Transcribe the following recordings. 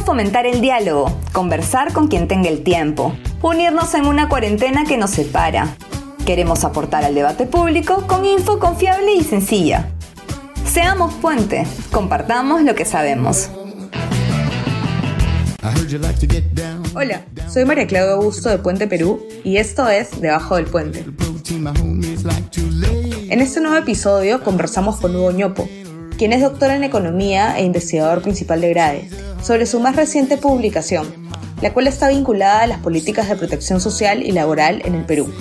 Fomentar el diálogo, conversar con quien tenga el tiempo, unirnos en una cuarentena que nos separa. Queremos aportar al debate público con info confiable y sencilla. Seamos puente, compartamos lo que sabemos. Hola, soy María Claudia Augusto de Puente Perú y esto es Debajo del Puente. En este nuevo episodio conversamos con Hugo Ñopo, quien es doctor en Economía e investigador principal de GRADE, sobre su más reciente publicación, la cual está vinculada a las políticas de protección social y laboral en el Perú.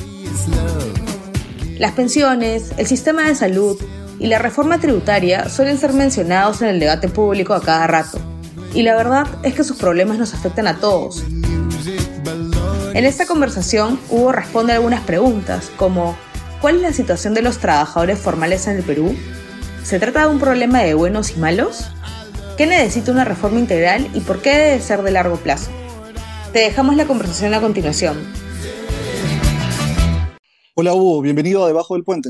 Las pensiones, el sistema de salud y la reforma tributaria suelen ser mencionados en el debate público a cada rato, y la verdad es que sus problemas nos afectan a todos. En esta conversación, Hugo responde algunas preguntas, como ¿cuál es la situación de los trabajadores formales en el Perú? ¿Se trata de un problema de buenos y malos? ¿Qué necesita una reforma integral y por qué debe ser de largo plazo? Te dejamos la conversación a continuación. Hola Hugo, bienvenido a Debajo del Puente.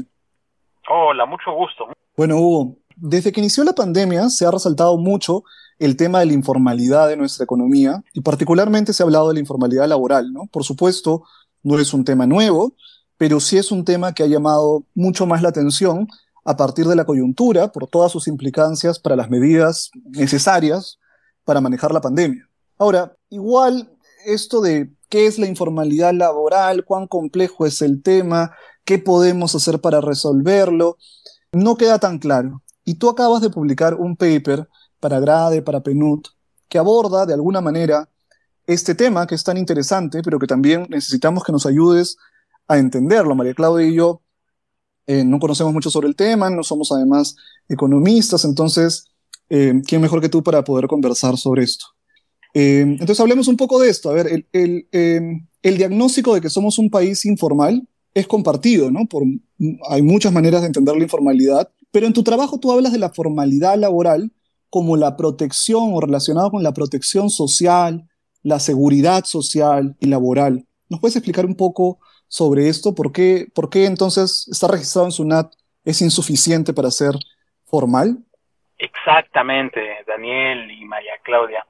Hola, mucho gusto. Bueno Hugo, desde que inició la pandemia se ha resaltado mucho el tema de la informalidad de nuestra economía y particularmente se ha hablado de la informalidad laboral, ¿no? Por supuesto, no es un tema nuevo, pero sí es un tema que ha llamado mucho más la atención a partir de la coyuntura por todas sus implicancias para las medidas necesarias para manejar la pandemia. Ahora, igual esto de qué es la informalidad laboral, cuán complejo es el tema, qué podemos hacer para resolverlo, no queda tan claro. Y tú acabas de publicar un paper para Grade, para PNUD, que aborda de alguna manera este tema que es tan interesante, pero que también necesitamos que nos ayudes a entenderlo. María Claudia y yo eh, no conocemos mucho sobre el tema, no somos además economistas, entonces, eh, ¿quién mejor que tú para poder conversar sobre esto? Eh, entonces, hablemos un poco de esto. A ver, el, el, el, diagnóstico de que somos un país informal es compartido, ¿no? Por, hay muchas maneras de entender la informalidad, pero en tu trabajo tú hablas de la formalidad laboral como la protección o relacionado con la protección social, la seguridad social y laboral. ¿Nos puedes explicar un poco sobre esto? ¿Por qué, por qué entonces está registrado en SUNAT es insuficiente para ser formal? Exactamente, Daniel y María Claudia.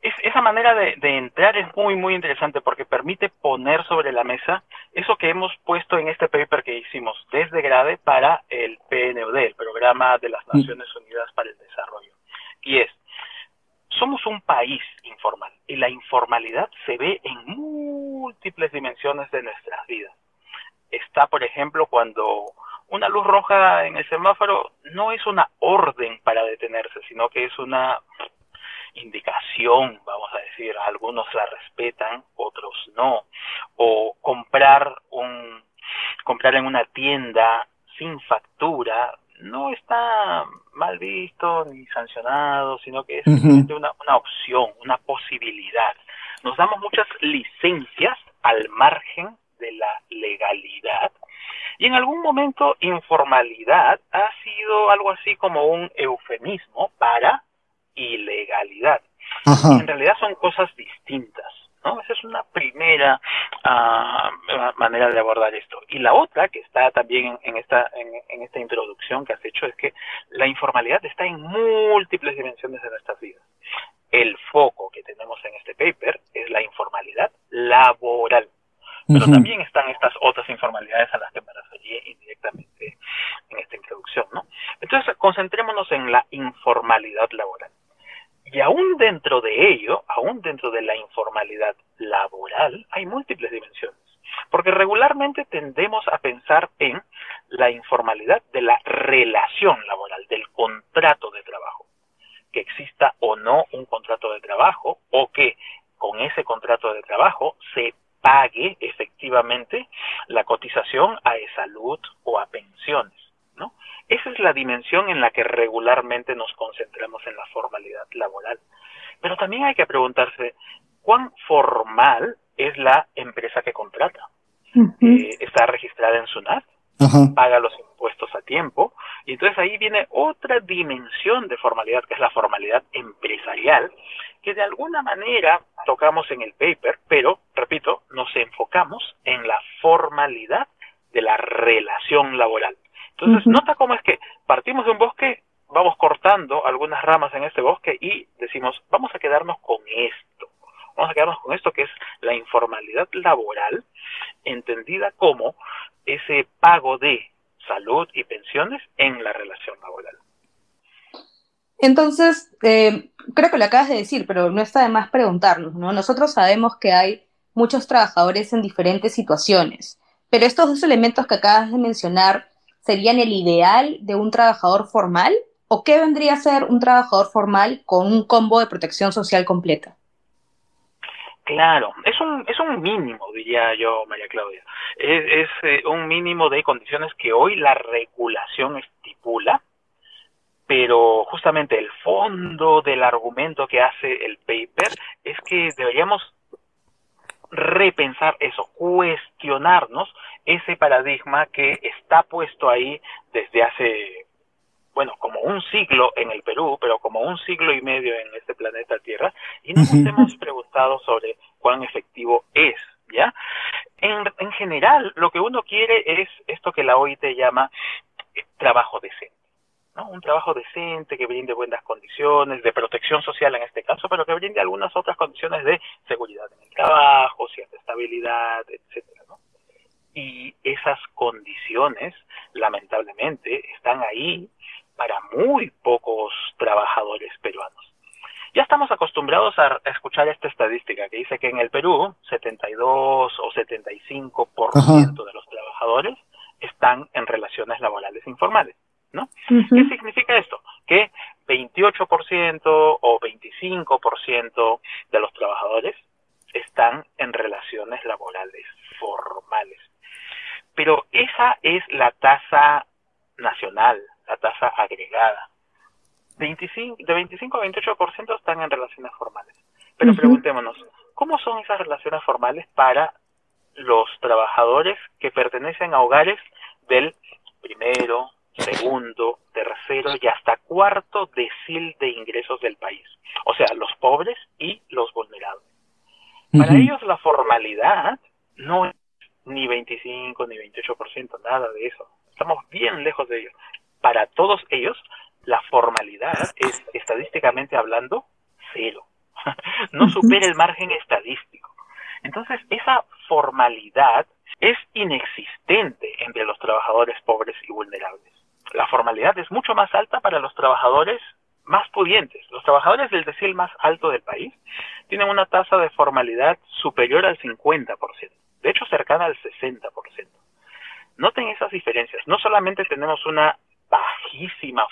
Es, esa manera de, de, entrar es muy, muy interesante porque permite poner sobre la mesa eso que hemos puesto en este paper que hicimos desde Grade para el PNUD, el Programa de las mm. Naciones Unidas para el Desarrollo. Y es, somos un país informal y la informalidad se ve en múltiples dimensiones de nuestras vidas. Está, por ejemplo, cuando una luz roja en el semáforo no es una orden para detenerse, sino que es una indicación, vamos a decir, algunos la respetan, otros no, o comprar un comprar en una tienda sin factura no está mal visto ni sancionado, sino que es simplemente una, una opción, una posibilidad. Nos damos muchas licencias al margen de la legalidad y en algún momento informalidad ha sido algo así como un eufemismo para ilegalidad. En realidad son cosas distintas. ¿No? Esa es una primera uh, manera de abordar esto. Y la otra, que está también en, esta, en, esta introducción que has hecho, es que la informalidad está en múltiples dimensiones de nuestras vidas. El foco que tenemos en este paper es la informalidad laboral. Pero también están estas otras informalidades a las que me referí indirectamente en esta introducción, ¿no? Entonces, concentrémonos en la informalidad laboral. Y aún dentro de ello, aún dentro de la informalidad laboral, hay múltiples dimensiones. Porque regularmente tendemos a pensar en la informalidad de la relación laboral, del contrato de trabajo. Que exista o no un contrato de trabajo o que con ese contrato de trabajo se pague efectivamente la cotización a salud o a pensiones. ¿no? Esa es la dimensión en la que regularmente nos concentramos en la formalidad laboral. Pero también hay que preguntarse, ¿cuán formal es la empresa que contrata? Eh, ¿Está registrada en SUNAT? ¿Paga los impuestos a tiempo? Y entonces ahí viene otra dimensión de formalidad, que es la formalidad empresarial, que de alguna manera tocamos en el paper, pero, repito, nos enfocamos en la formalidad de la relación laboral. Entonces, nota cómo es que partimos de un bosque algunas ramas en este bosque y decimos, vamos a quedarnos con esto. Vamos a quedarnos con esto que es la informalidad laboral, entendida como ese pago de salud y pensiones en la relación laboral. Entonces, eh, creo que lo acabas de decir, pero no está de más preguntarnos, ¿no? Nosotros sabemos que hay muchos trabajadores en diferentes situaciones, pero estos dos elementos que acabas de mencionar serían el ideal de un trabajador formal o qué vendría a ser un trabajador formal con un combo de protección social completa? Claro, es un, es un mínimo, diría yo, María Claudia. Es, eh, un mínimo de condiciones que hoy la regulación estipula, pero justamente el fondo del argumento que hace el paper es que deberíamos repensar eso, cuestionarnos ese paradigma que está puesto ahí desde hace, bueno, como un siglo en el Perú, pero como un siglo y medio en este planeta Tierra, y no nos hemos preguntado sobre cuán efectivo es, ¿ya? En, en general, lo que uno quiere es esto que la OIT llama trabajo decente. ¿no? Un trabajo decente que brinde buenas condiciones, de protección social en este caso, pero que brinde algunas otras condiciones de seguridad en el trabajo, cierta estabilidad, etcétera, ¿no? Y esas condiciones, lamentablemente, están ahí para muy pocos trabajadores peruanos. Ya estamos acostumbrados a escuchar esta estadística que dice que en el Perú 72 o 75% de los trabajadores están en relaciones laborales informales. ¿no? ¿Qué significa esto? Que 28% o 25% de los trabajadores están en relaciones laborales formales. Pero esa es la tasa nacional, la tasa agregada. 25, de 25 a 28% están en relaciones formales. Pero preguntémonos, ¿cómo son esas relaciones formales para los trabajadores que pertenecen a hogares del primero, segundo, tercero y hasta cuarto decil de ingresos del país. O sea, los pobres y los vulnerables. Para ellos la formalidad no es ni 25 ni 28%, nada de eso. Estamos bien lejos de ello. Para todos ellos, la formalidad es, estadísticamente hablando, cero. no supera el margen estadístico. Entonces, esa formalidad es inexistente entre los trabajadores pobres y vulnerables la formalidad es mucho más alta para los trabajadores más pudientes. Los trabajadores del decil más alto del país tienen una tasa de formalidad superior al 50%, de hecho cercana al 60%. Noten esas diferencias. No solamente tenemos una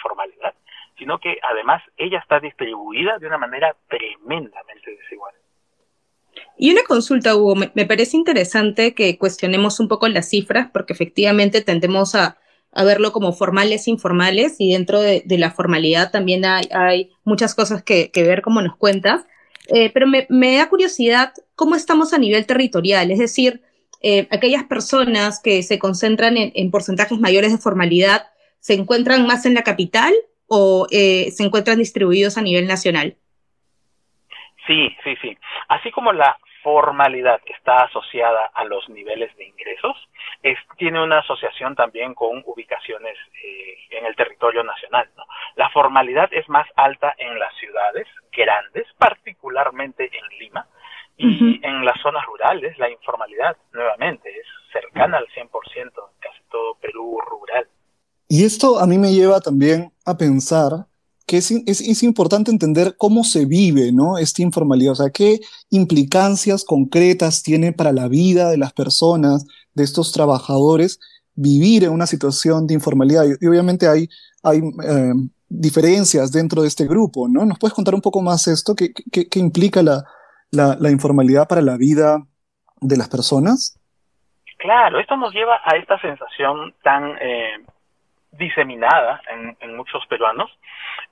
formalidad, sino que además ella está distribuida de una manera tremendamente desigual. Y una consulta, Hugo, me, parece interesante que cuestionemos un poco las cifras, porque efectivamente tendemos a, verlo como formales, informales, y dentro de, la formalidad también hay, muchas cosas que, ver, como nos cuentas. Eh, pero me, da curiosidad cómo estamos a nivel territorial, es decir, eh, aquellas personas que se concentran en, porcentajes mayores de formalidad, ¿se encuentran más en la capital o eh, se encuentran distribuidos a nivel nacional? Sí, sí, sí. Así como la formalidad está asociada a los niveles de ingresos, es, tiene una asociación también con ubicaciones eh, en el territorio nacional. ¿no? La formalidad es más alta en las ciudades grandes, particularmente en Lima, y en las zonas rurales la informalidad nuevamente es cercana al 100% en casi todo Perú rural. Y esto a mí me lleva también a pensar que es, es, importante entender cómo se vive ¿no? esta informalidad, o sea, qué implicancias concretas tiene para la vida de las personas, de estos trabajadores, vivir en una situación de informalidad. Y, obviamente hay, hay eh, diferencias dentro de este grupo, ¿no? ¿Nos puedes contar un poco más esto? ¿Qué, qué, implica la, la, informalidad para la vida de las personas? Claro, esto nos lleva a esta sensación tan eh, diseminada en, en, muchos peruanos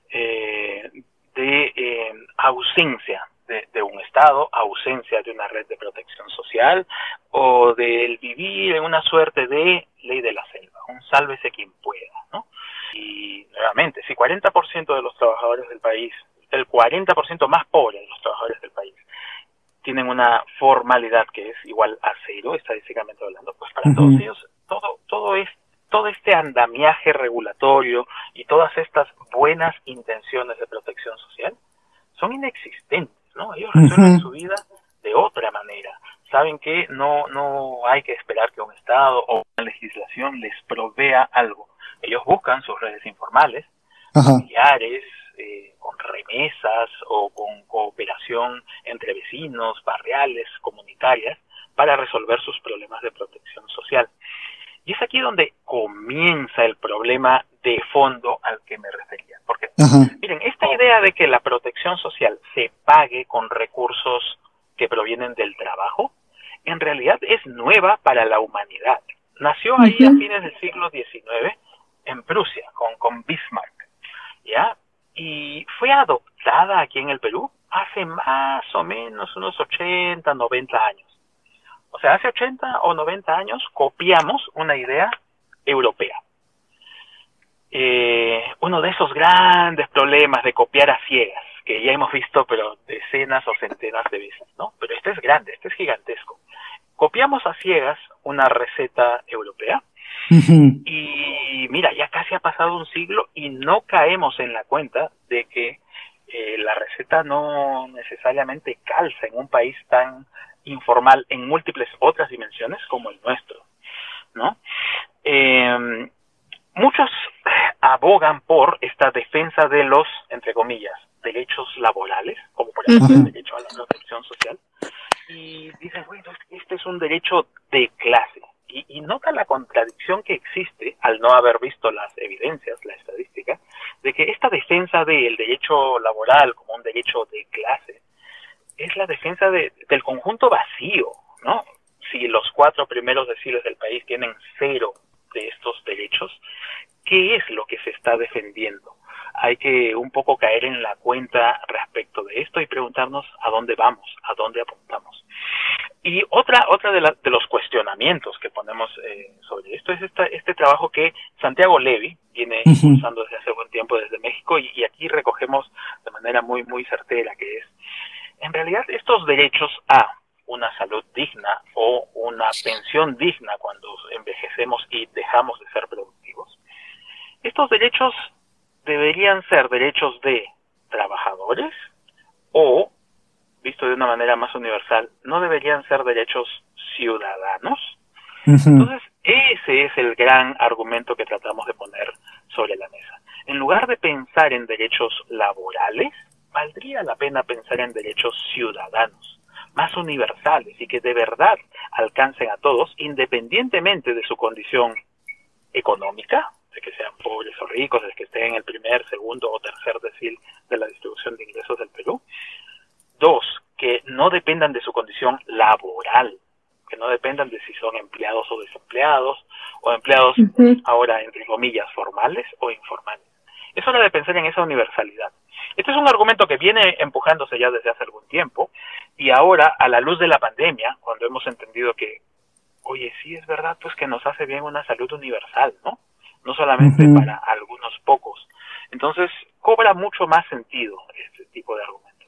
eh, de eh, ausencia de, un Estado, ausencia de una red de protección social o del vivir en una suerte de ley de la selva, un sálvese quien pueda, ¿no? Y nuevamente, si 40% de los trabajadores del país, el 40% más pobre de los trabajadores del país, tienen una formalidad que es igual a cero, estadísticamente hablando, pues para todos ellos todo, todo es todo este andamiaje regulatorio y todas estas buenas intenciones de protección social son inexistentes, ¿no? Ellos resuelven su vida de otra manera. Saben que no, no hay que esperar que un Estado o una legislación les provea algo. Ellos buscan sus redes informales, familiares, eh, con remesas o con cooperación entre vecinos, barriales, comunitarias, para resolver sus problemas de protección social. Y es aquí donde comienza el problema de fondo al que me refería. Porque, miren, esta idea de que la protección social se pague con recursos que provienen del trabajo, en realidad es nueva para la humanidad. Nació ahí a fines del siglo XIX en Prusia, con, con Bismarck, ¿ya? Y fue adoptada aquí en el Perú hace más o menos unos 80, 90 años. O sea, hace 80 o 90 años copiamos una idea europea. Eh, uno de esos grandes problemas de copiar a ciegas, que ya hemos visto pero decenas o centenas de veces, ¿no? Pero este es grande, este es gigantesco. Copiamos a ciegas una receta europea y mira, ya casi ha pasado un siglo y no caemos en la cuenta de que eh, la receta no necesariamente calza en un país tan informal en múltiples otras dimensiones como el nuestro, ¿no? Em, muchos abogan por esta defensa de los, entre comillas, derechos laborales, como por ejemplo el derecho a la protección social, y dicen, bueno, este es un derecho de clase. Y, y, nota la contradicción que existe al no haber visto las evidencias, la estadística, de que esta defensa del derecho laboral como un derecho de clase es la defensa de, del conjunto vacío, ¿no? Si los cuatro primeros deciles del país tienen cero de estos derechos, ¿qué es lo que se está defendiendo? Hay que un poco caer en la cuenta respecto de esto y preguntarnos a dónde vamos, a dónde apuntamos. Y otra, otra de, de los cuestionamientos que ponemos eh, sobre esto es esta, este trabajo que Santiago Levy viene impulsando desde hace buen tiempo desde México y, y aquí recogemos de manera muy, muy certera que es en realidad estos derechos a una salud digna o una pensión digna cuando envejecemos y dejamos de ser productivos, estos derechos deberían ser derechos de trabajadores o, visto de una manera más universal, no deberían ser derechos ciudadanos. Entonces, ese es el gran argumento que tratamos de poner sobre la mesa. En lugar de pensar en derechos laborales, valdría la pena pensar en derechos ciudadanos, más universales y que de verdad alcancen a todos, independientemente de su condición económica, de que sean pobres o ricos, de que estén en el primer, segundo o tercer decil de la distribución de ingresos del Perú. Dos, que no dependan de su condición laboral, que no dependan de si son empleados o desempleados, o empleados ahora entre comillas formales o informales. Es hora de pensar en esa universalidad. Este es un argumento que viene empujándose ya desde hace algún tiempo y ahora, a la luz de la pandemia, cuando hemos entendido que, oye, sí es verdad, pues que nos hace bien una salud universal, ¿no? No solamente para algunos pocos. Entonces, cobra mucho más sentido este tipo de argumentos.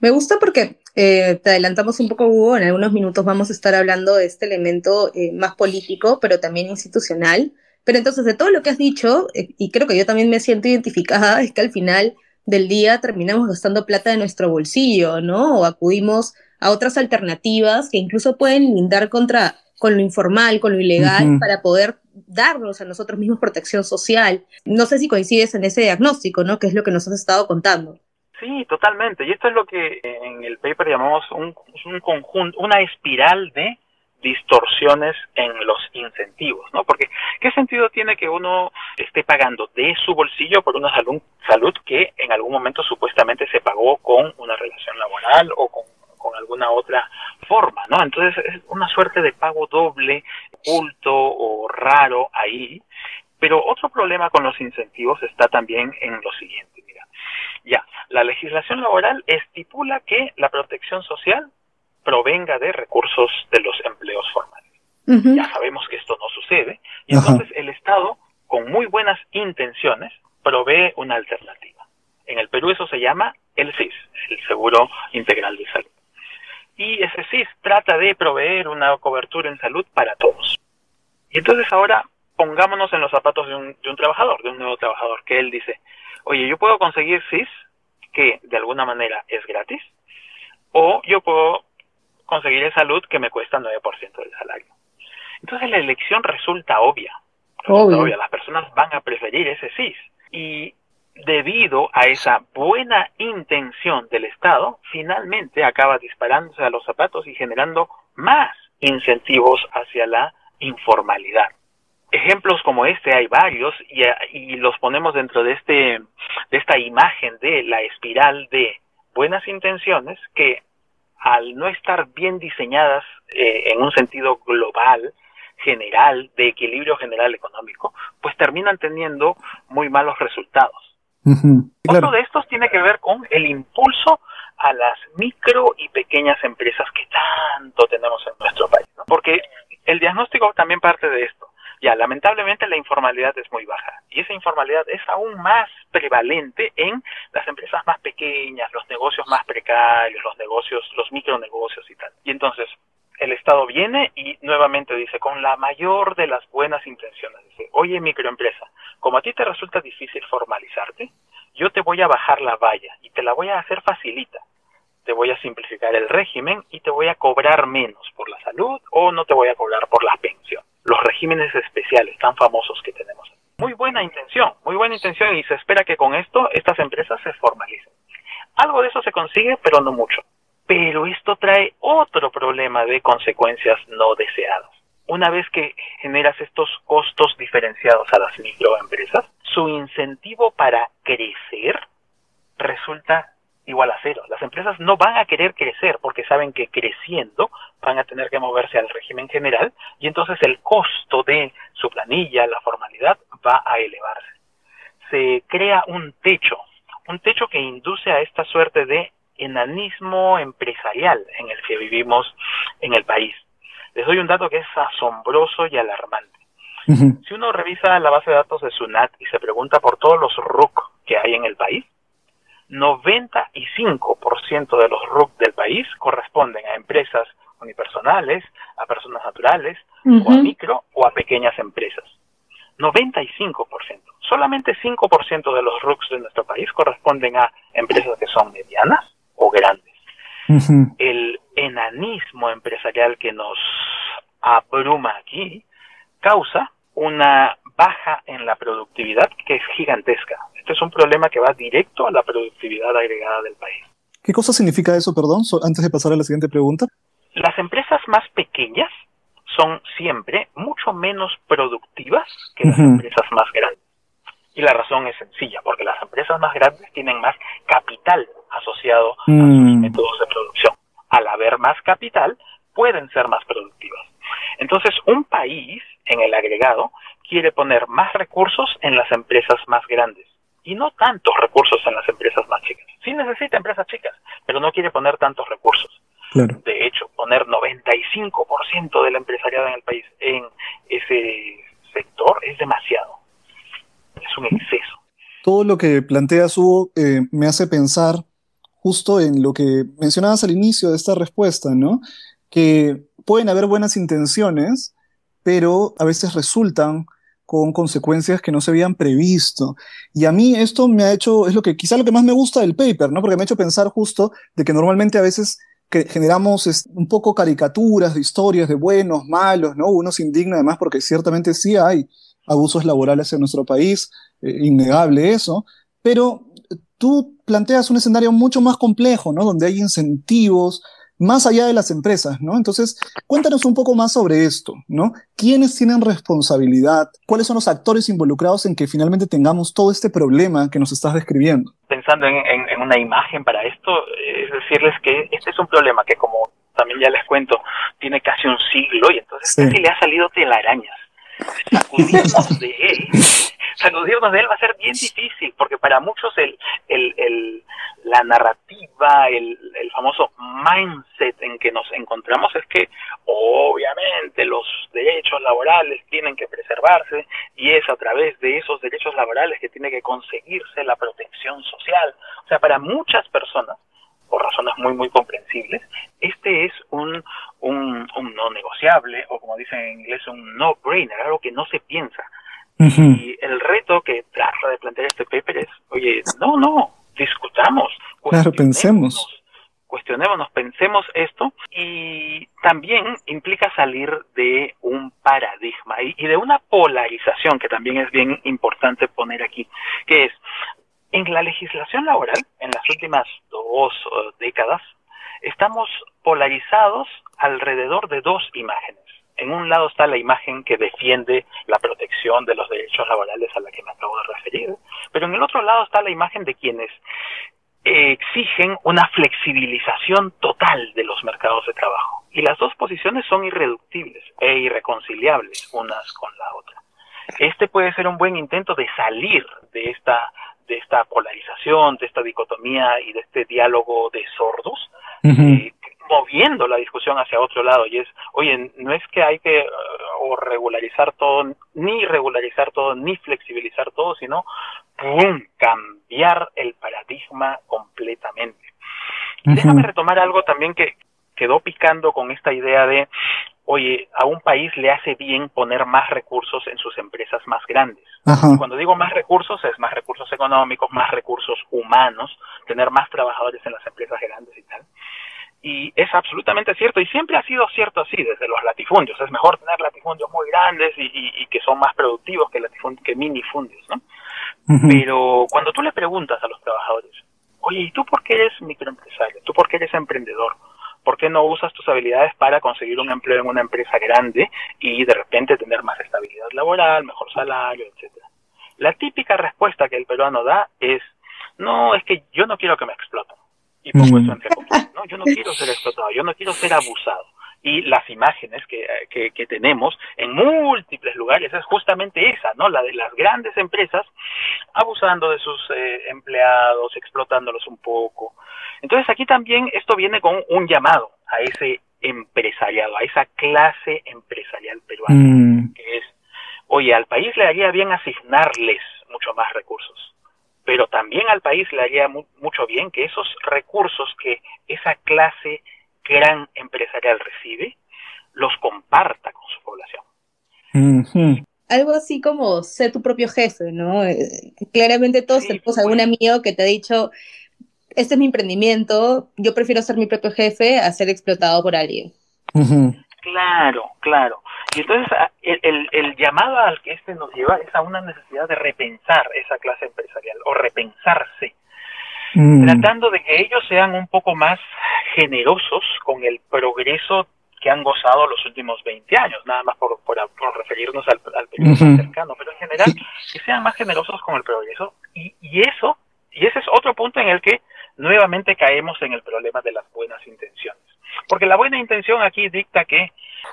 Me gusta porque eh, te adelantamos un poco, Hugo, en algunos minutos vamos a estar hablando de este elemento eh, más político, pero también institucional. Pero entonces, de todo lo que has dicho, eh, y creo que yo también me siento identificada, es que al final del día terminamos gastando plata de nuestro bolsillo, ¿no? O acudimos a otras alternativas que incluso pueden lindar contra con lo informal, con lo ilegal, para poder darnos a nosotros mismos protección social. No sé si coincides en ese diagnóstico, ¿no? Que es lo que nos has estado contando. Sí, totalmente. Y esto es lo que en el paper llamamos un, un conjunto, una espiral de distorsiones en los incentivos, ¿no? Porque ¿qué sentido tiene que uno esté pagando de su bolsillo por una salud, salud que en algún momento supuestamente se pagó con una relación laboral o con, con alguna otra forma, ¿no? Entonces es una suerte de pago doble, oculto o raro ahí. Pero otro problema con los incentivos está también en lo siguiente, mira. Ya, la legislación laboral estipula que la protección social provenga de recursos de los empleos formales. Ya sabemos que esto no sucede y entonces el Estado, con muy buenas intenciones, provee una alternativa. En el Perú eso se llama el SIS, el Seguro Integral de Salud. Y ese SIS trata de proveer una cobertura en salud para todos. Y entonces ahora pongámonos en los zapatos de un, de un trabajador, de un nuevo trabajador, que él dice, oye, yo puedo conseguir CIS, que de alguna manera es gratis, o yo puedo conseguir el salud que me cuesta 9% del salario. Entonces la elección resulta obvia. Resulta obvia. Las personas van a preferir ese CIS. Y debido a esa buena intención del Estado, finalmente acaba disparándose a los zapatos y generando más incentivos hacia la informalidad. Ejemplos como este hay varios y, y, los ponemos dentro de, este, de esta imagen de la espiral de buenas intenciones que al no estar bien diseñadas eh, en un sentido global, general, de equilibrio general económico, pues terminan teniendo muy malos resultados. Otro de estos tiene que ver con el impulso a las micro y pequeñas empresas que tanto tenemos en nuestro país, porque el diagnóstico también parte de esto. Ya, lamentablemente la informalidad es muy baja y esa informalidad es aún más prevalente en las empresas más pequeñas, los negocios más precarios, los negocios, los micronegocios y tal. Y entonces el Estado viene y nuevamente dice, con la mayor de las buenas intenciones, dice, oye microempresa, como a ti te resulta difícil formalizarte, yo te voy a bajar la valla y te la voy a hacer facilita. Te voy a simplificar el régimen y te voy a cobrar menos por la salud o no te voy a cobrar por la pensión. Los regímenes especiales tan famosos que tenemos. Muy buena intención, muy buena intención y se espera que con esto estas empresas se formalicen. Algo de eso se consigue, pero no mucho. Pero esto trae otro problema de consecuencias no deseadas. Una vez que generas estos costos diferenciados a las microempresas, su incentivo para crecer resulta igual a cero. Las empresas no van a querer crecer porque saben que creciendo van a tener que moverse al régimen general y entonces el costo de su planilla, la formalidad, va a elevarse. Se crea un techo, un techo que induce a esta suerte de enanismo empresarial en el que vivimos en el país. Les doy un dato que es asombroso y alarmante. Si uno revisa la base de datos de SUNAT y se pregunta por todos los RUC que hay en el país, 95% de los RUC del país corresponden a empresas unipersonales, a personas naturales, o a micro o a pequeñas empresas. 95%. Solamente 5% de los RUCs de nuestro país corresponden a empresas que son medianas o grandes. El enanismo empresarial que nos abruma aquí causa una baja en la productividad que es gigantesca. Este es un problema que va directo a la productividad agregada del país. ¿Qué cosa significa eso, perdón, antes de pasar a la siguiente pregunta? Las empresas más pequeñas son siempre mucho menos productivas que las empresas más grandes. Y la razón es sencilla, porque las empresas más grandes tienen más capital asociado a sus mm. métodos de producción. Al haber más capital, pueden ser más productivas. Entonces, un país, en el agregado, quiere poner más recursos en las empresas más grandes y no tantos recursos en las empresas más chicas. Sí necesita empresas chicas, pero no quiere poner tantos recursos. De hecho, poner 95% del empresariado en el país en ese sector es demasiado. Es un exceso. Todo lo que planteas, Hugo, eh, me hace pensar justo en lo que mencionabas al inicio de esta respuesta, ¿no? Que pueden haber buenas intenciones, pero a veces resultan con consecuencias que no se habían previsto. Y a mí esto me ha hecho, es lo que quizá lo que más me gusta del paper, ¿no? Porque me ha hecho pensar justo de que normalmente a veces que generamos un poco caricaturas de historias de buenos, malos, ¿no? Uno se indigna además porque ciertamente sí hay abusos laborales en nuestro país, eh, innegable eso, pero tú planteas un escenario mucho más complejo, ¿no? Donde hay incentivos, más allá de las empresas, ¿no? Entonces, cuéntanos un poco más sobre esto, ¿no? ¿Quiénes tienen responsabilidad? ¿Cuáles son los actores involucrados en que finalmente tengamos todo este problema que nos estás describiendo? Pensando en, una imagen para esto, es decirles que este es un problema que, como también ya les cuento, tiene casi un siglo y entonces casi le ha salido telarañas. Sacudirnos de él, sacudirnos de él va a ser bien difícil, porque para muchos el, el, el la narrativa, el, el famoso mindset en que nos encontramos es que obviamente los derechos laborales tienen que preservarse y es a través de esos derechos laborales que tiene que conseguirse la protección social. O sea, para muchas personas, por razones muy, muy comprensibles, este es un, un, un no negociable o como dicen en inglés un no-brainer, algo que no se piensa. Y el reto que trata de plantear este paper es, oye, no, no, discutamos. Claro, pensemos cuestionémonos, pensemos esto y también implica salir de un paradigma y, de una polarización que también es bien importante poner aquí, que es en la legislación laboral, en las últimas dos décadas, estamos polarizados alrededor de dos imágenes. En un lado está la imagen que defiende la protección de los derechos laborales a la que me acabo de referir, pero en el otro lado está la imagen de quienes exigen una flexibilización total de los mercados de trabajo. Y las dos posiciones son irreductibles e irreconciliables unas con la otra. Este puede ser un buen intento de salir de esta, de esta polarización, de esta dicotomía y de este diálogo de sordos, eh, moviendo la discusión hacia otro lado. Y es, oye, no es que hay que uh, o regularizar todo, ni regularizar todo, ni flexibilizar todo, sino ¡pum! cambiar el paradigma completamente. Déjame retomar algo también que quedó picando con esta idea de, oye, a un país le hace bien poner más recursos en sus empresas más grandes. Cuando digo más recursos, es más recursos económicos, más recursos humanos, tener más trabajadores en las empresas grandes y tal. Y es absolutamente cierto, y siempre ha sido cierto así, desde los latifundios. Es mejor tener latifundios muy grandes y, que son más productivos que, que minifundios, ¿no? Pero cuando tú le preguntas a los trabajadores, oye, ¿y tú por qué eres microempresario? ¿Tú por qué eres emprendedor? ¿Por qué no usas tus habilidades para conseguir un empleo en una empresa grande y de repente tener más estabilidad laboral, mejor salario, etcétera? La típica respuesta que el peruano da es, no, es que yo no quiero que me exploten. Y pongo eso entre comillas, ¿no? Yo no quiero ser explotado, yo no quiero ser abusado y las imágenes que, que, tenemos en múltiples lugares es justamente esa, ¿no? La de las grandes empresas abusando de sus eh, empleados, explotándolos un poco. Entonces aquí también esto viene con un llamado a ese empresariado, a esa clase empresarial peruana, mm. que es, oye, al país le haría bien asignarles mucho más recursos, pero también al país le haría mucho bien que esos recursos que esa clase gran empresarial recibe, los comparta con su población. Algo así como ser tu propio jefe, ¿no? Eh, claramente todos tenemos algún amigo que te ha dicho, este es mi emprendimiento, yo prefiero ser mi propio jefe a ser explotado por alguien. Claro, claro. Y entonces el, el, llamado al que este nos lleva es a una necesidad de repensar esa clase empresarial o repensarse Mm. tratando de que ellos sean un poco más generosos con el progreso que han gozado los últimos 20 años, nada más por, por, referirnos al, al periodo cercano, pero en general que sean más generosos con el progreso y, y eso, y ese es otro punto en el que nuevamente caemos en el problema de las buenas intenciones. Porque la buena intención aquí dicta que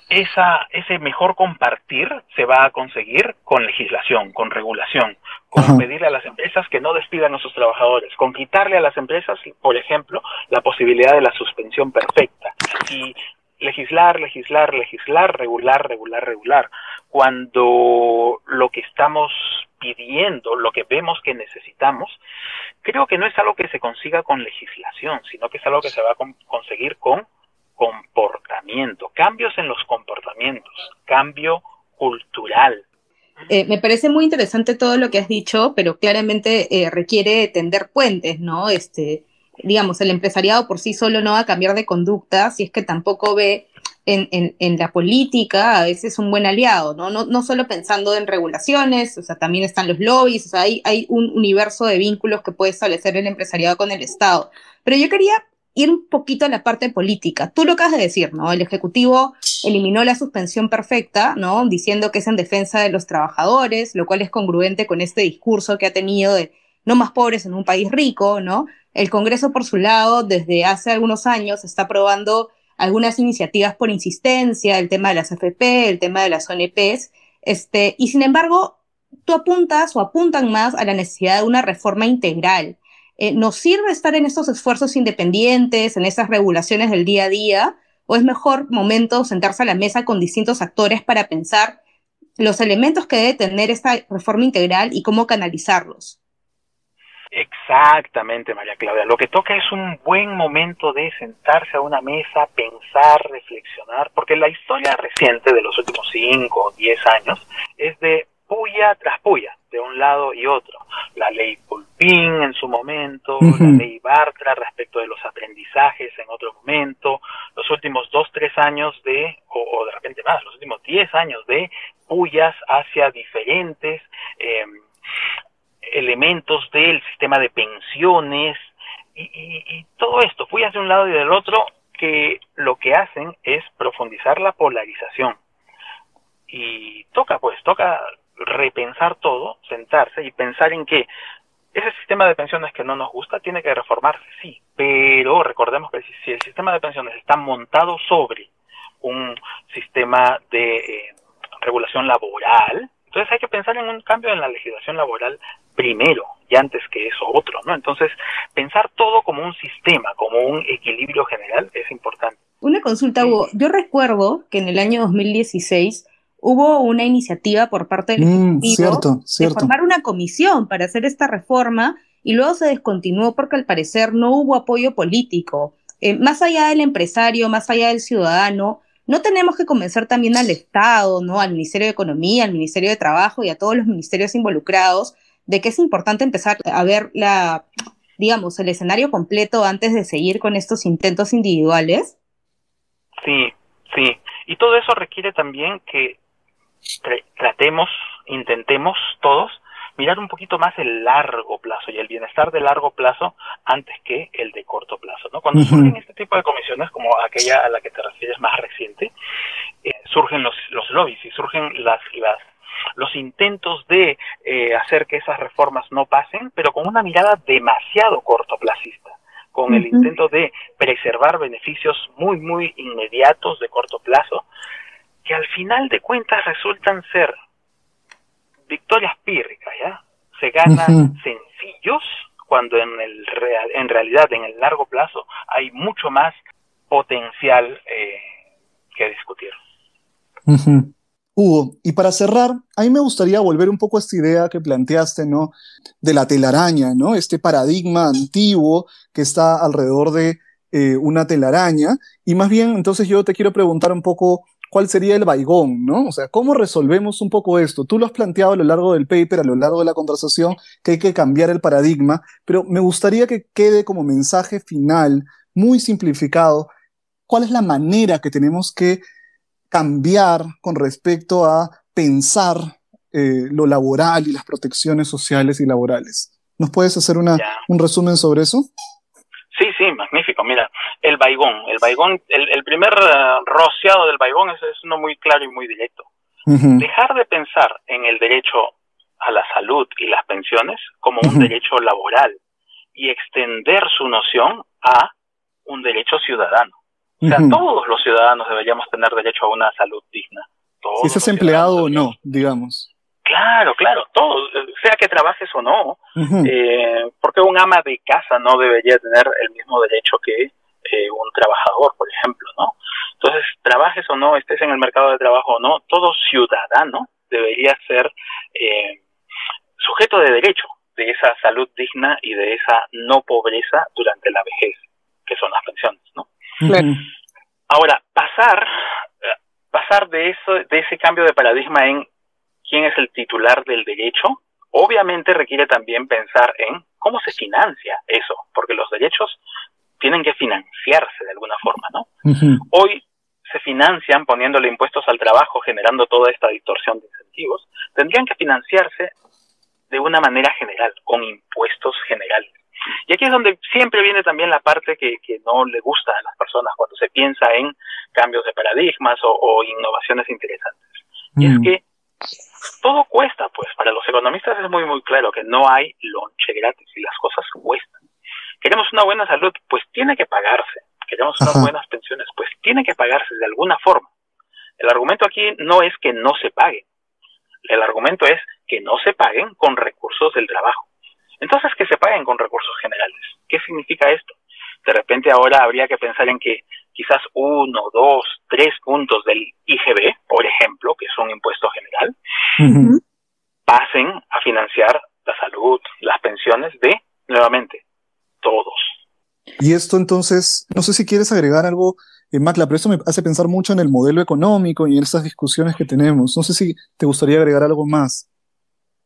esa, ese mejor compartir se va a conseguir con legislación, con regulación, con pedirle a las empresas que no despidan a sus trabajadores, con quitarle a las empresas, por ejemplo, la posibilidad de la suspensión perfecta. Y legislar, legislar, legislar, regular, regular, regular, cuando lo que estamos pidiendo, lo que vemos que necesitamos, creo que no es algo que se consiga con legislación, sino que es algo que se va a conseguir con comportamiento, cambios en los comportamientos, cambio cultural. Eh, me parece muy interesante todo lo que has dicho, pero claramente eh, requiere tender puentes, ¿no? Este, digamos, el empresariado por sí solo no va a cambiar de conducta si es que tampoco ve en, en, la política a veces un buen aliado, ¿no? ¿no? No solo pensando en regulaciones, o sea, también están los lobbies, o sea, hay, hay un universo de vínculos que puede establecer el empresariado con el Estado. Pero yo quería ir un poquito a la parte política. Tú lo acabas de decir, ¿no? El Ejecutivo eliminó la suspensión perfecta, ¿no? Diciendo que es en defensa de los trabajadores, lo cual es congruente con este discurso que ha tenido de no más pobres en un país rico, ¿no? El Congreso, por su lado, desde hace algunos años está aprobando algunas iniciativas por insistencia, el tema de las AFP, el tema de las ONPs, este, y sin embargo, tú apuntas o apuntan más a la necesidad de una reforma integral, eh, ¿nos sirve estar en estos esfuerzos independientes, en esas regulaciones del día a día? ¿O es mejor momento sentarse a la mesa con distintos actores para pensar los elementos que debe tener esta reforma integral y cómo canalizarlos? Exactamente, María Claudia. Lo que toca es un buen momento de sentarse a una mesa, pensar, reflexionar, porque la historia reciente de los últimos 5 o 10 años es de puya tras puya, de un lado y otro. La ley Pulpín en su momento, la ley Bartra respecto de los aprendizajes en otro momento, los últimos 2, 3 años de, o, de repente más, los últimos 10 años de puyas hacia diferentes eh, elementos del sistema de pensiones y, todo esto, fui hacia un lado y del otro, que lo que hacen es profundizar la polarización. Y toca, pues, toca repensar todo, sentarse y pensar en que ese sistema de pensiones que no nos gusta tiene que reformarse, sí, pero recordemos que si el sistema de pensiones está montado sobre un sistema de eh, regulación laboral, entonces hay que pensar en un cambio en la legislación laboral primero y antes que eso otro, ¿no? Entonces, pensar todo como un sistema, como un equilibrio general es importante. Una consulta, Hugo. Yo recuerdo que en el año 2016 hubo una iniciativa por parte del mm, de formar una comisión para hacer esta reforma y luego se descontinuó porque al parecer no hubo apoyo político. Eh, más allá del empresario, más allá del ciudadano, no tenemos que convencer también al Estado, ¿no? Al Ministerio de Economía, al Ministerio de Trabajo y a todos los ministerios involucrados de que es importante empezar a ver la, digamos, el escenario completo antes de seguir con estos intentos individuales. Sí, sí. Y todo eso requiere también que tratemos, intentemos todos mirar un poquito más el largo plazo y el bienestar de largo plazo antes que el de corto plazo. ¿no? Cuando surgen este tipo de comisiones, como aquella a la que te refieres más reciente, eh, surgen los, los lobbies y surgen las, las los intentos de eh, hacer que esas reformas no pasen, pero con una mirada demasiado cortoplacista, con el intento de preservar beneficios muy, muy inmediatos de corto plazo, que al final de cuentas resultan ser victorias pírricas, ¿ya? Se ganan sencillos cuando en, el real, en realidad en el largo plazo hay mucho más potencial eh, que discutir. Hugo, y para cerrar, a mí me gustaría volver un poco a esta idea que planteaste, ¿no? De la telaraña, ¿no? Este paradigma antiguo que está alrededor de eh, una telaraña. Y más bien, entonces yo te quiero preguntar un poco cuál sería el baigón, ¿no? O sea, ¿cómo resolvemos un poco esto? Tú lo has planteado a lo largo del paper, a lo largo de la conversación, que hay que cambiar el paradigma, pero me gustaría que quede como mensaje final, muy simplificado, cuál es la manera que tenemos que cambiar con respecto a pensar eh, lo laboral y las protecciones sociales y laborales. ¿Nos puedes hacer una, un resumen sobre eso? Sí, sí, magnífico. Mira, el baigón, el baigón, el, primer uh, rociado del baigón es, uno muy claro y muy directo. Dejar de pensar en el derecho a la salud y las pensiones como un derecho laboral y extender su noción a un derecho ciudadano. O sea, todos los ciudadanos deberíamos tener derecho a una salud digna. si seas empleado o no, digamos. Claro, claro, todo, sea que trabajes o no, eh, porque un ama de casa no debería tener el mismo derecho que eh, un trabajador, por ejemplo, ¿no? Entonces, trabajes o no, estés en el mercado de trabajo o no, todo ciudadano debería ser eh, sujeto de derecho de esa salud digna y de esa no pobreza durante la vejez, que son las pensiones, ¿no? Ahora, pasar, pasar de eso, de ese cambio de paradigma en quién es el titular del derecho, obviamente requiere también pensar en cómo se financia eso, porque los derechos tienen que financiarse de alguna forma, ¿no? Hoy se financian poniéndole impuestos al trabajo, generando toda esta distorsión de incentivos, tendrían que financiarse de una manera general, con impuestos generales. Y aquí es donde siempre viene también la parte que, no le gusta a las personas cuando se piensa en cambios de paradigmas o, innovaciones interesantes. Y es que todo cuesta, pues para los economistas es muy muy claro que no hay lonche gratis y las cosas cuestan. Queremos una buena salud, pues tiene que pagarse. Queremos unas buenas pensiones, pues tiene que pagarse de alguna forma. El argumento aquí no es que no se paguen. El argumento es que no se paguen con recursos del trabajo. Entonces, que se paguen con recursos generales. ¿Qué significa esto? De repente ahora habría que pensar en que quizás uno, dos, tres puntos del IGB, por ejemplo, que es un impuesto general, pasen a financiar la salud, las pensiones de nuevamente, todos. Y esto entonces, no sé si quieres agregar algo, eh, Macla, pero esto me hace pensar mucho en el modelo económico y en estas discusiones que tenemos. No sé si te gustaría agregar algo más.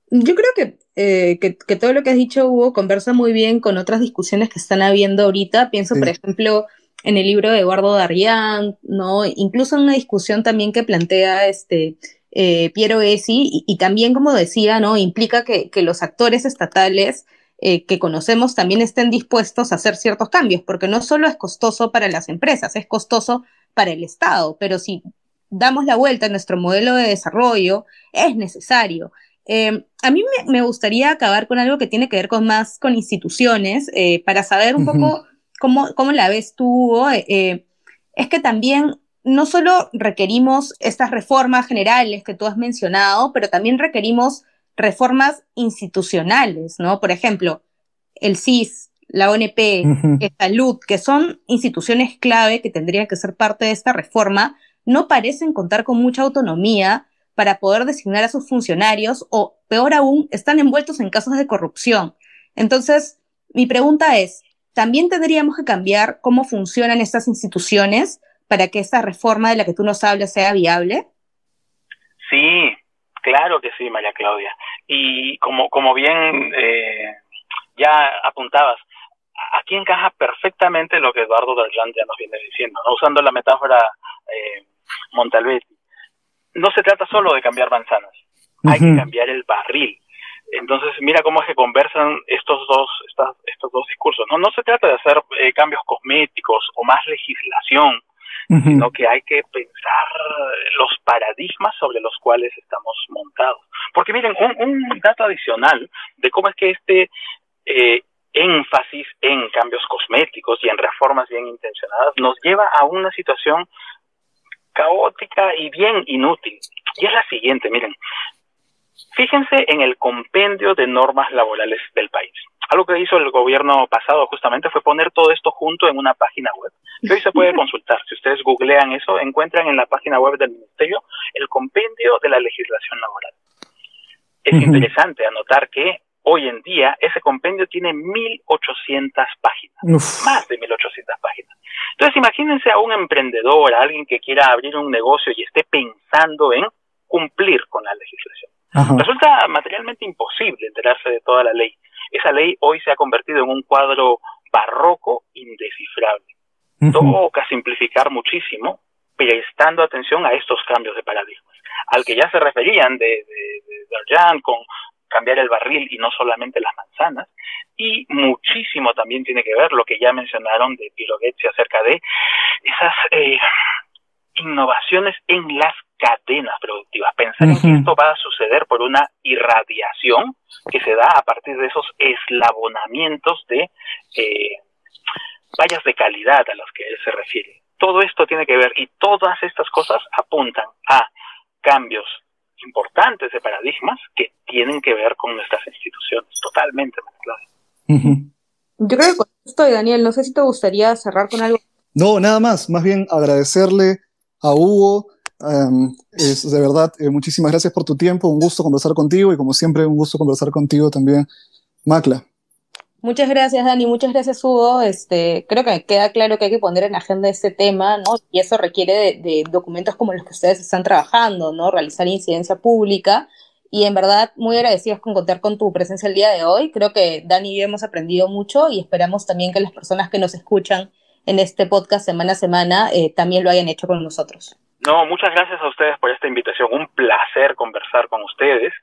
Yo creo eh, que, que, todo lo que has dicho, Hugo, conversa muy bien con otras discusiones que están habiendo ahorita. Pienso, por ejemplo, en el libro de Eduardo Darrián, ¿no? Incluso en una discusión también que plantea este eh, Piero Essi, y, también, como decía, ¿no? Implica que, los actores estatales eh, que conocemos también estén dispuestos a hacer ciertos cambios, porque no solo es costoso para las empresas, es costoso para el Estado, pero si damos la vuelta a nuestro modelo de desarrollo, es necesario. Eh, a mí me, gustaría acabar con algo que tiene que ver con más con instituciones, para saber un poco cómo, cómo, la ves tú. es que también no solo requerimos estas reformas generales que tú has mencionado, pero también requerimos reformas institucionales, ¿no? Por ejemplo, el CIS, la ONP, Salud, que son instituciones clave que tendrían que ser parte de esta reforma, no parecen contar con mucha autonomía para poder designar a sus funcionarios o, peor aún, están envueltos en casos de corrupción. Entonces, mi pregunta es, ¿también tendríamos que cambiar cómo funcionan estas instituciones para que esa reforma de la que tú nos hablas sea viable? Sí, claro que sí, María Claudia. Y como, como bien eh, ya apuntabas, aquí encaja perfectamente lo que Eduardo Darlan ya nos viene diciendo, ¿no? usando la metáfora eh, Montalbetti. No se trata solo de cambiar manzanas, hay que cambiar el barril. Entonces, mira cómo es que conversan estos dos, estos dos discursos. No, no se trata de hacer eh, cambios cosméticos o más legislación, sino que hay que pensar los paradigmas sobre los cuales estamos montados. Porque miren, un, dato adicional de cómo es que este eh, énfasis en cambios cosméticos y en reformas bien intencionadas nos lleva a una situación caótica y bien inútil. Y es la siguiente, miren, fíjense en el compendio de normas laborales del país. Algo que hizo el gobierno pasado justamente fue poner todo esto junto en una página web. Que hoy se puede consultar. Si ustedes googlean eso, encuentran en la página web del Ministerio el compendio de la legislación laboral. Es interesante anotar que hoy en día ese compendio tiene 1.800 páginas, más de 1.800 páginas. Entonces imagínense a un emprendedor, a alguien que quiera abrir un negocio y esté pensando en cumplir con la legislación. Resulta materialmente imposible enterarse de toda la ley. Esa ley hoy se ha convertido en un cuadro barroco indescifrable. Toca simplificar muchísimo, prestando atención a estos cambios de paradigmas, al que ya se referían de, de, con cambiar el barril y no solamente las manzanas, y muchísimo también tiene que ver lo que ya mencionaron de Piroguetti acerca de esas eh, innovaciones en las cadenas productivas. Pensar en que esto va a suceder por una irradiación que se da a partir de esos eslabonamientos de eh, vallas de calidad a las que él se refiere. Todo esto tiene que ver y todas estas cosas apuntan a cambios importantes de paradigmas que tienen que ver con nuestras instituciones, totalmente Yo creo que con esto, Daniel, no sé si te gustaría cerrar con algo. No, nada más, más bien agradecerle a Hugo. Em, es, de verdad, eh, muchísimas gracias por tu tiempo, un gusto conversar contigo y como siempre un gusto conversar contigo también, Macla. Muchas gracias, Dani. Muchas gracias, Hugo. Este, creo que queda claro que hay que poner en agenda este tema, ¿no? Y eso requiere de, documentos como los que ustedes están trabajando, ¿no? Realizar incidencia pública. Y en verdad, muy agradecidos con contar con tu presencia el día de hoy. Creo que Dani y yo hemos aprendido mucho y esperamos también que las personas que nos escuchan en este podcast semana a semana eh, también lo hayan hecho con nosotros. No, muchas gracias a ustedes por esta invitación. Un placer conversar con ustedes.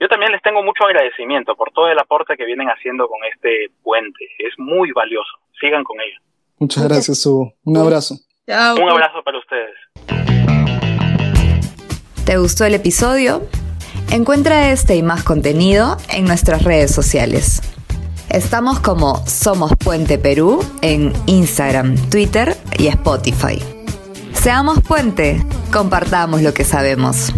Yo también les tengo mucho agradecimiento por todo el aporte que vienen haciendo con este puente. Es muy valioso. Sigan con ello. Muchas gracias, Hugo. Un abrazo. Un abrazo para ustedes. ¿Te gustó el episodio? Encuentra este y más contenido en nuestras redes sociales. Estamos como Somos Puente Perú en Instagram, Twitter y Spotify. Seamos puente, compartamos lo que sabemos.